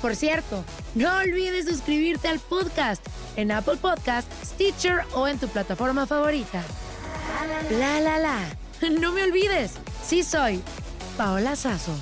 Por cierto, no olvides suscribirte al podcast en Apple Podcast, Stitcher o en tu plataforma favorita. La la la. No me olvides, sí soy Paola Sazo.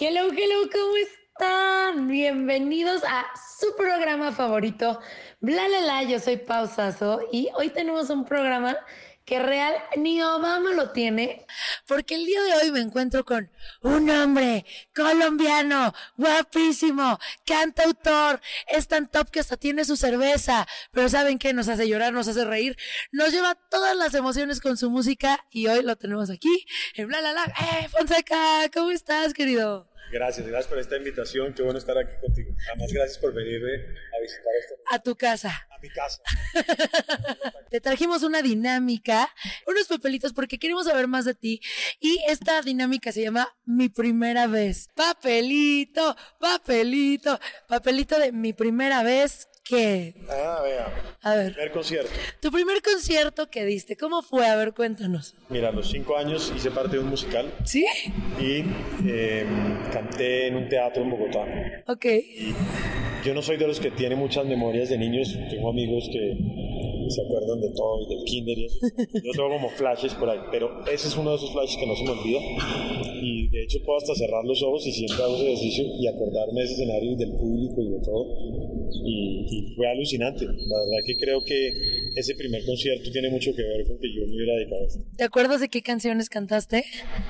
Hello, hello, ¿cómo están? Bienvenidos a su programa favorito, Bla la la. Yo soy Pau Sazo y hoy tenemos un programa que real ni Obama lo tiene, porque el día de hoy me encuentro con un hombre colombiano, guapísimo, cantautor, es tan top que hasta tiene su cerveza, pero ¿saben qué? Nos hace llorar, nos hace reír, nos lleva todas las emociones con su música y hoy lo tenemos aquí en Bla La La. ¡Eh, Fonseca! ¿Cómo estás, querido? Gracias, gracias por esta invitación. Qué bueno estar aquí contigo. Además, gracias por venirme a visitar este A tu casa. a mi casa. Te trajimos una dinámica, unos papelitos porque queremos saber más de ti y esta dinámica se llama Mi primera vez. Papelito, papelito, papelito de mi primera vez que... Ah, vea. A ver, Primer concierto. tu primer concierto que diste, ¿cómo fue? A ver, cuéntanos. Mira, a los cinco años hice parte de un musical ¿Sí? y eh, canté en un teatro en Bogotá. Ok. Yo no soy de los que tiene muchas memorias de niños. Tengo amigos que se acuerdan de todo y del kinder y eso. Yo tengo como flashes por ahí, pero ese es uno de esos flashes que no se me olvida. Y de hecho puedo hasta cerrar los ojos y siempre hago ese ejercicio y acordarme de ese escenario y del público y de todo. Y, y fue alucinante. La verdad que creo que ese primer concierto tiene mucho que ver con que yo me hubiera dedicado a esto. ¿Te acuerdas de qué canciones cantaste?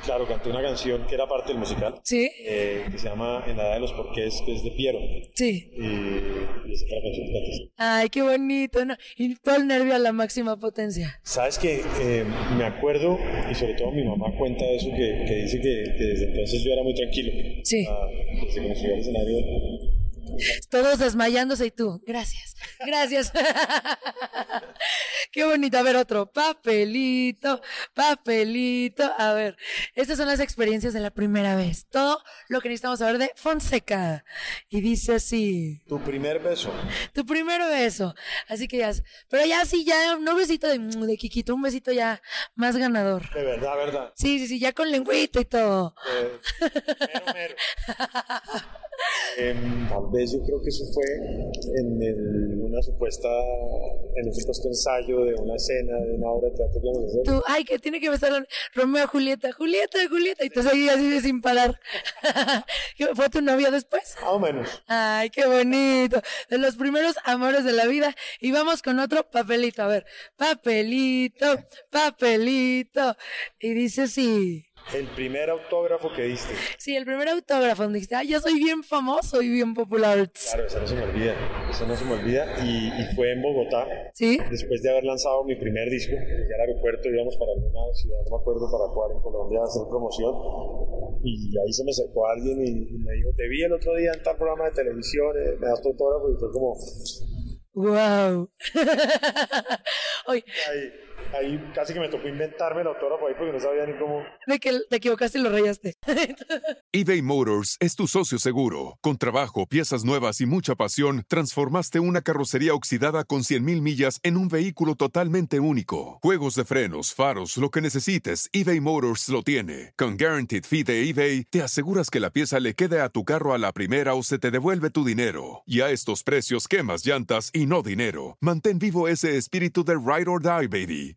Claro, canté una canción que era parte del musical. Sí. eh, que se llama En la edad de los porqués, que es de Piero. Sí. Y, y esa fue la canción que canté. Ay, qué bonito, ¿no? Y todo el nervio a la máxima potencia. Sabes que eh, me acuerdo, y sobre todo mi mamá cuenta eso, que, que dice que, que desde entonces yo era muy tranquilo. Sí. Ah, desde que me subí al escenario. Todos desmayándose y tú, gracias, gracias. Qué bonito. A ver, otro. Papelito, papelito. A ver, estas son las experiencias de la primera vez. Todo lo que necesitamos saber de Fonseca. Y dice así, Tu primer beso. tu primer beso. Así que ya, pero ya sí, ya, no besito de, de Kikito, un besito ya más ganador. De verdad, verdad. Sí, sí, sí, ya con lengüito y todo. Eh, mero, mero. Em, tal vez yo creo que eso fue en el- una supuesta, en un supuesto ensayo de una escena, de una obra de teatro que íbamos a hacer. Tú, ay, que tiene que besar a Romeo Julieta, Julieta, Julieta, y tú seguías así de sin parar. ¿Qué- ¿Fue tu novia después? Más o menos. Ay, qué bonito. De los primeros amores de la vida. Y vamos con otro papelito. A ver, papelito, papelito. Y dice así. El primer autógrafo que diste. Sí, el primer autógrafo donde dijiste, ah, yo soy bien famoso y bien popular. Claro, eso no se me olvida. Eso no se me olvida. Y, y fue en Bogotá. Sí. Después de haber lanzado mi primer disco, llegué al aeropuerto, íbamos para alguna ciudad, no me acuerdo para cuál, en Colombia, a hacer promoción. Y ahí se me acercó alguien y, y me dijo, te vi el otro día en tal programa de televisión, eh, me das tu autógrafo. Y fue como, Wow. Oye, ahí, ahí casi que me tocó inventarme el autógrafo ahí porque no sabía ni cómo. de que te equivocaste y lo rayaste. eBay Motors es tu socio seguro. Con trabajo, piezas nuevas y mucha pasión, transformaste una carrocería oxidada con 100.000 millas en un vehículo totalmente único. Juegos de frenos, faros, lo que necesites, eBay Motors lo tiene. Con Guaranteed Fee de eBay, te aseguras que la pieza le quede a tu carro a la primera o se te devuelve tu dinero. Y a estos precios, quemas llantas y no dinero. Mantén vivo ese espíritu de Ride or Die, baby,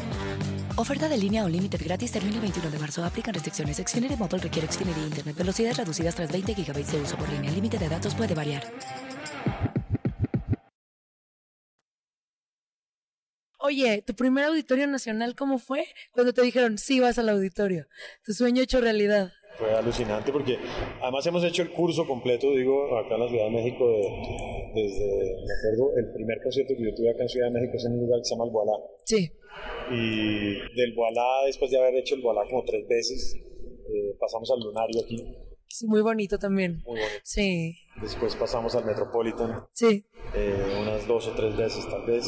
Oferta de línea Unlimited gratis termina el 21 de marzo. Aplican restricciones. Xfinity Mobile requiere Xfinity Internet. Velocidades reducidas tras 20 GB de uso por línea. El límite de datos puede variar. Oye, ¿tu primer auditorio nacional cómo fue? Cuando te dijeron, sí, vas al auditorio. Tu sueño hecho realidad. Fue alucinante porque además hemos hecho el curso completo, digo, acá en la Ciudad de México, de, desde, me acuerdo, el primer concierto que yo tuve acá en Ciudad de México es en un lugar que se llama El Boalá. Sí. Y del Boalá, después de haber hecho el Boalá como tres veces, eh, pasamos al Lunario aquí, Sí, muy bonito también. muy bonito. Sí, Después pasamos al Metropolitan, sí. eh, unas dos o tres veces tal vez.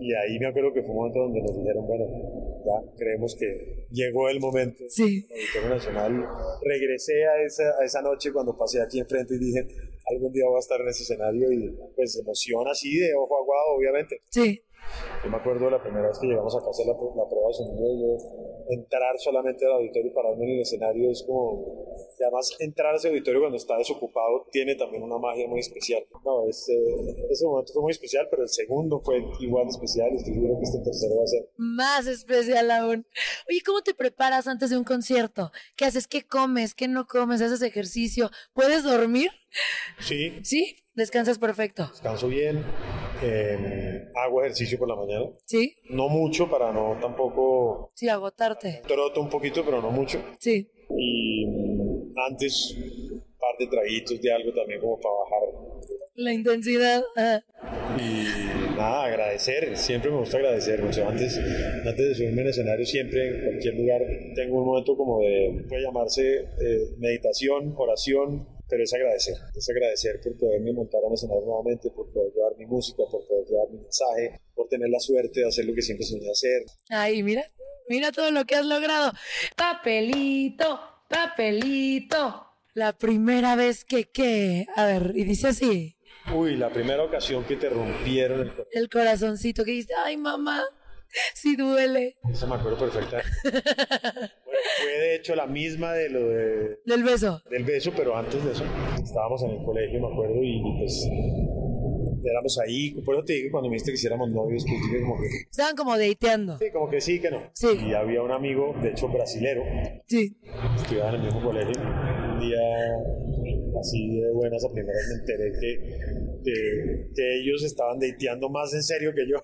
Y ahí me acuerdo que fue un momento donde nos dijeron, bueno, ya creemos que llegó el momento. Sí. El Nacional. Regresé a esa, a esa noche cuando pasé aquí enfrente y dije, algún día voy a estar en ese escenario y pues emoción así de ojo aguado, obviamente. Sí. Yo me acuerdo la primera vez que llegamos acá a hacer la, la prueba de sonido, yo entrar solamente al auditorio y pararme en el escenario es como, y además entrar a ese auditorio cuando está desocupado tiene también una magia muy especial. No, es, eh, ese momento fue muy especial, pero el segundo fue igual especial y estoy seguro que este tercero va a ser. Más especial aún. Oye, ¿cómo te preparas antes de un concierto? ¿Qué haces? ¿Qué comes? ¿Qué no comes? ¿Haces ejercicio? ¿Puedes dormir? Sí, Sí. Descansas perfecto. descanso bien, eh, hago ejercicio por la mañana, Sí. no mucho para no tampoco, Sí, agotarte. troto un poquito, pero no mucho. Sí. Y antes un par de traguitos de algo también como para bajar La intensidad. Y nada, agradecer, siempre me gusta agradecer. O sea, antes, antes de subirme en escenario, siempre en cualquier lugar tengo un momento como de, puede llamarse eh, meditación, oración, pero es agradecer. Es agradecer por poderme montar a un escenario nuevamente, por poder llevar mi música, por poder llevar mi mensaje, por tener la suerte de hacer lo que siempre soñé hacer. Ay, mira. Mira todo lo que has logrado. Papelito, papelito. La primera vez que, ¿qué? A ver, y dice así. Uy, la primera ocasión que te rompieron el corazón. El corazoncito que dice, ay, mamá, sí duele. Eso me acuerdo perfecta. Bueno, fue de hecho la misma de lo de, Del beso. del beso, pero antes de eso estábamos en el colegio, me acuerdo, y pues éramos ahí. Por eso te digo, cuando me dijiste que hiciéramos novios, pues dije como que Estaban como dateando. sí, como que sí, que no. Sí. Y había un amigo, de hecho brasilero, Sí. estudiaba en el mismo colegio. Un día, así de buenas a primeras, me enteré que, que, que ellos estaban dateando más en serio que yo.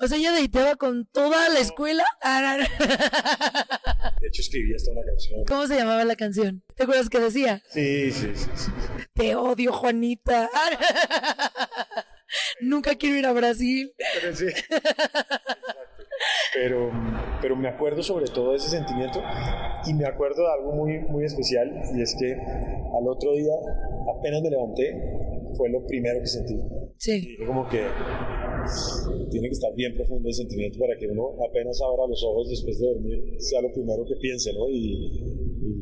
O sea, ella dateaba con toda la escuela. Ah. De hecho, escribí hasta una canción. ¿Cómo se llamaba la canción? ¿Te acuerdas que decía? Sí, sí, sí. sí. Te odio, Juanita. Nunca quiero ir a Brasil. Pero sí. Pero, pero me acuerdo sobre todo de ese sentimiento y me acuerdo de algo muy, muy especial y es que al otro día, apenas me levanté, fue lo primero que sentí. Sí. Y como que tiene que estar bien profundo el sentimiento para que uno apenas abra los ojos después de dormir sea lo primero que piense, ¿no? Y,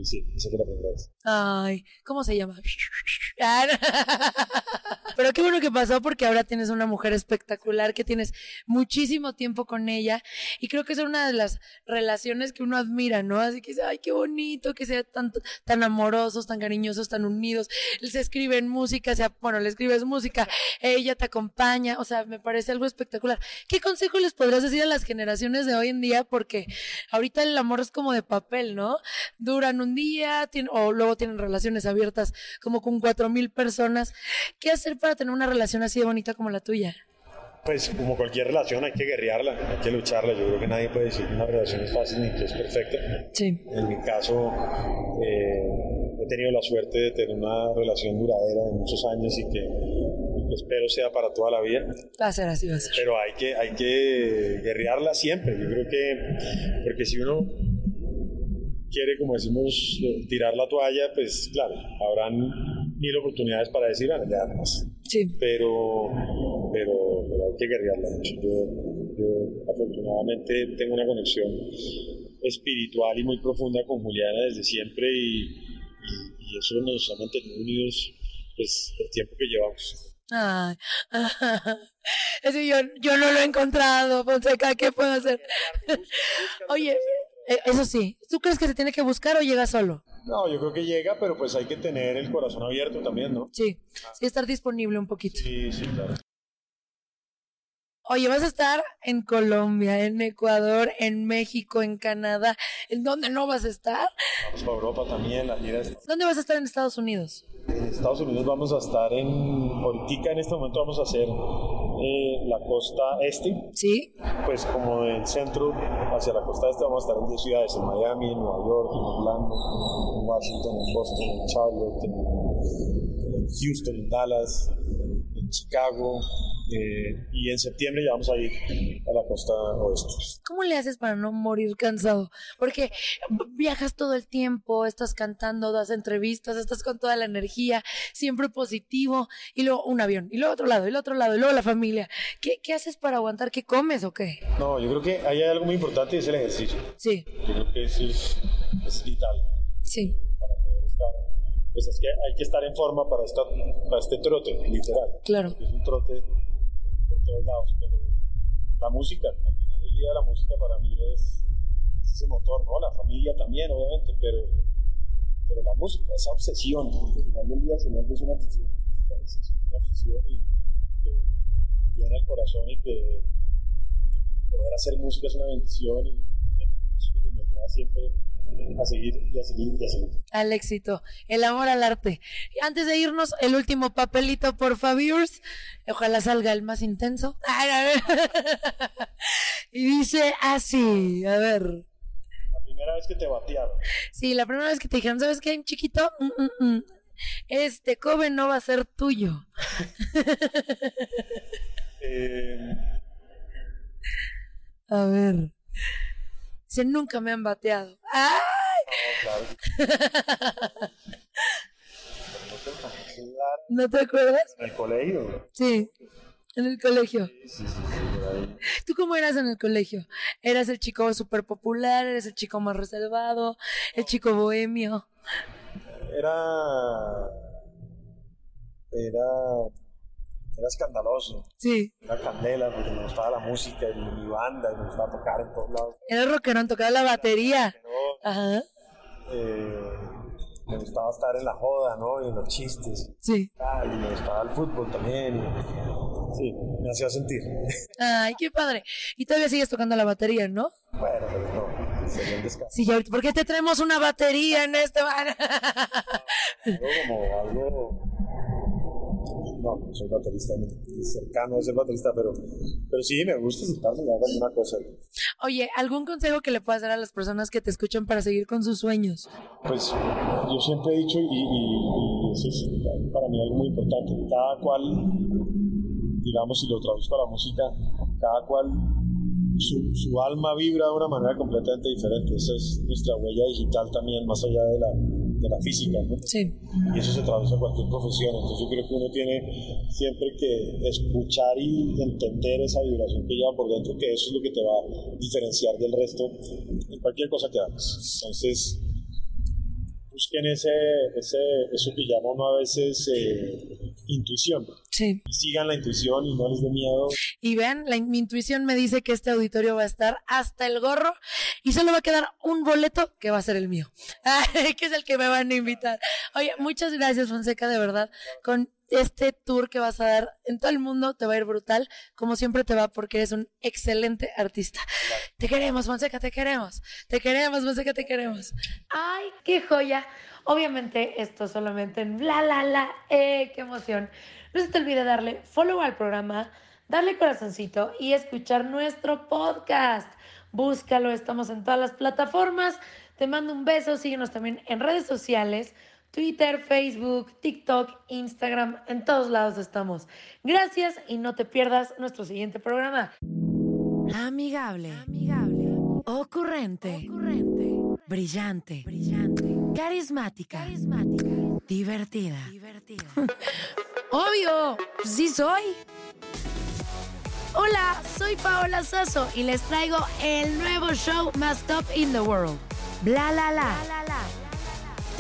y sí, esa fue la primera vez. Ay, ¿cómo se llama? Pero qué bueno que pasó porque ahora tienes una mujer espectacular, que tienes muchísimo tiempo con ella y creo que es una de las relaciones que uno admira, ¿no? Así que ay, qué bonito que sean tan, tan amorosos, tan cariñosos, tan unidos. Se escriben música, sea, bueno, le escribes música, ella te acompaña, o sea, me parece algo espectacular. ¿Qué consejo les podrías decir a las generaciones de hoy en día? Porque ahorita el amor es como de papel, ¿no? Duran un día o luego tienen relaciones abiertas como con cuatro mil personas. ¿Qué hacer para tener una relación así de bonita como la tuya? Pues como cualquier relación hay que guerrearla, hay que lucharla. Yo creo que nadie puede decir que una relación es fácil ni que es perfecta. Sí. En mi caso eh, he tenido la suerte de tener una relación duradera de muchos años y que, y que espero sea para toda la vida. Va a ser así, va a ser. Pero hay que, hay que guerrearla siempre. Yo creo que, porque si uno quiere, como decimos, eh, tirar la toalla, pues claro, habrán mil oportunidades para decir, bueno, ya más. Sí. Pero, pero, pero hay que guerrearla mucho. Yo, yo afortunadamente tengo una conexión espiritual y muy profunda con Juliana desde siempre y, y, y eso nos ha mantenido unidos pues, el tiempo que llevamos. Ay, ese yo, yo no lo he encontrado, Fonseca, ¿qué puedo hacer? Oye, eh, eso sí, ¿tú crees que se tiene que buscar o llega solo? No, yo creo que llega, pero pues hay que tener el corazón abierto también, ¿no? Sí, sí, estar disponible un poquito. Sí, sí, claro. Oye, vas a estar en Colombia, en Ecuador, en México, en Canadá. ¿En dónde no vas a estar? Vamos para Europa también, la gira es- ¿Dónde vas a estar en Estados Unidos? En Estados Unidos vamos a estar en, ahorita en este momento vamos a hacer eh, la costa este, Sí. pues como del centro hacia la costa este vamos a estar en 10 ciudades, en Miami, en Nueva York, en Orlando, en Washington, en Boston, en Charlotte, en, en Houston, en Dallas, en Chicago, eh, y en septiembre ya vamos a ir a la costa oeste. ¿Cómo le haces para no morir cansado? Porque viajas todo el tiempo, estás cantando, das entrevistas, estás con toda la energía, siempre positivo, y luego un avión, y luego otro lado, y el otro lado, y luego la familia. ¿Qué, qué haces para aguantar? ¿Qué comes o qué? No, yo creo que hay algo muy importante y es el ejercicio. Sí, Yo creo que eso es, es vital. sí. para poder estar. Pues es que hay que estar en forma para, esta, para este trote, literal. Claro. Es un trote por todos lados, pero la música, al final del día la música para mí es, es ese motor, ¿no? La familia también, obviamente, pero, pero la música, esa obsesión, al final del día se vuelve una obsesión, es una obsesión y que, llena el corazón y que, que poder hacer música es una bendición y no eso es me lleva siempre a seguir y a seguir y a seguir. Al éxito, el amor al arte. Y antes de irnos, el último papelito, por favors. Ojalá salga el más intenso. Ay, a ver. Y dice así, a ver. La primera vez que te batearon. Sí, la primera vez que te dijeron, ¿sabes qué, chiquito? Mm, mm, mm. Este cover no va a ser tuyo. Eh, A ver. Si nunca me han bateado. ¡Ay! claro. ¿No te acuerdas? En el colegio. Sí, en el colegio. Sí, sí, sí. ¿Tú cómo eras en el colegio? ¿Eras el chico súper popular? ¿Eres el chico más reservado? ¿El chico bohemio? Era. Era. Era escandaloso. Sí. Era candela porque me gustaba la música y mi banda y me gustaba tocar en todos lados. Era rockerón, tocaba la batería. Ajá. eh, me gustaba estar en la joda, ¿no? Y en los chistes. Sí. Tal, y me gustaba el fútbol también. sí, me hacía sentir. Ay, qué padre. Y todavía sigues tocando la batería, ¿no? bueno, pero no. Sí, ¿por qué te traemos una batería en este bar? Algo como algo. No, no soy baterista, ni cercano a ser baterista, pero, pero sí me gusta sentarme y hacer alguna cosa. Oye, ¿algún consejo que le puedas dar a las personas que te escuchan para seguir con sus sueños? Pues yo siempre he dicho, y, y- y eso es para mí algo muy importante, cada cual, digamos, si lo traduzco a la música, cada cual, su, su alma vibra de una manera completamente diferente. Esa es nuestra huella digital también, más allá de la, de la física, ¿no? Sí. y eso se traduce a cualquier profesión. Entonces yo creo que uno tiene siempre que escuchar y entender esa vibración que lleva por dentro, que eso es lo que te va a diferenciar del resto en cualquier cosa que hagas. Entonces busquen ese, ese, eso que llama uno a veces eh, intuición. Sí. Sigan la intuición y no les dé miedo. Y vean, la, mi intuición me dice que este auditorio va a estar hasta el gorro y solo va a quedar un boleto que va a ser el mío, que es el que me van a invitar. Oye, muchas gracias Fonseca, de verdad, con este tour que vas a dar en todo el mundo te va a ir brutal, como siempre te va porque eres un excelente artista. Te queremos, Fonseca, te queremos. Te queremos, Fonseca, te queremos. Ay, qué joya. Obviamente esto solamente en bla, la, la, eh, qué emoción. No se te olvide darle follow al programa, darle corazoncito y escuchar nuestro podcast. Búscalo, estamos en todas las plataformas. Te mando un beso, síguenos también en redes sociales. Twitter, Facebook, TikTok, Instagram, en todos lados estamos. Gracias y no te pierdas nuestro siguiente programa. Amigable, amigable, ocurrente, ocurrente, brillante, brillante, carismática, carismática, divertida, divertida. Obvio, sí soy. Hola, soy Paola Sasso y les traigo el nuevo show más top in the world. Bla la la. Bla, la, la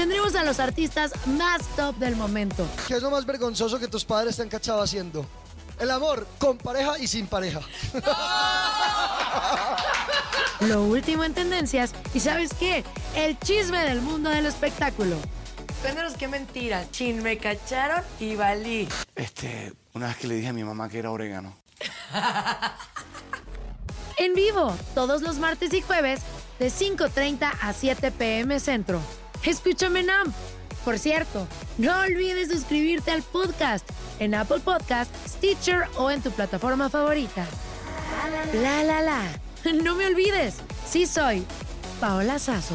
tendremos a los artistas más top del momento. ¿Qué es lo más vergonzoso que tus padres te han cachado haciendo? El amor con pareja y sin pareja. Lo último en tendencias y ¿sabes qué? El chisme del mundo del espectáculo. Cuéntanos qué mentiras. Chin, me cacharon y valí. Este, una vez que le dije a mi mamá que era orégano. en vivo, todos los martes y jueves, de 5.30 a 7 pm centro. Escúchame Nam. Por cierto, no olvides suscribirte al podcast en Apple Podcast, Stitcher o en tu plataforma favorita. La la la. No me olvides, sí soy Paola Sazo.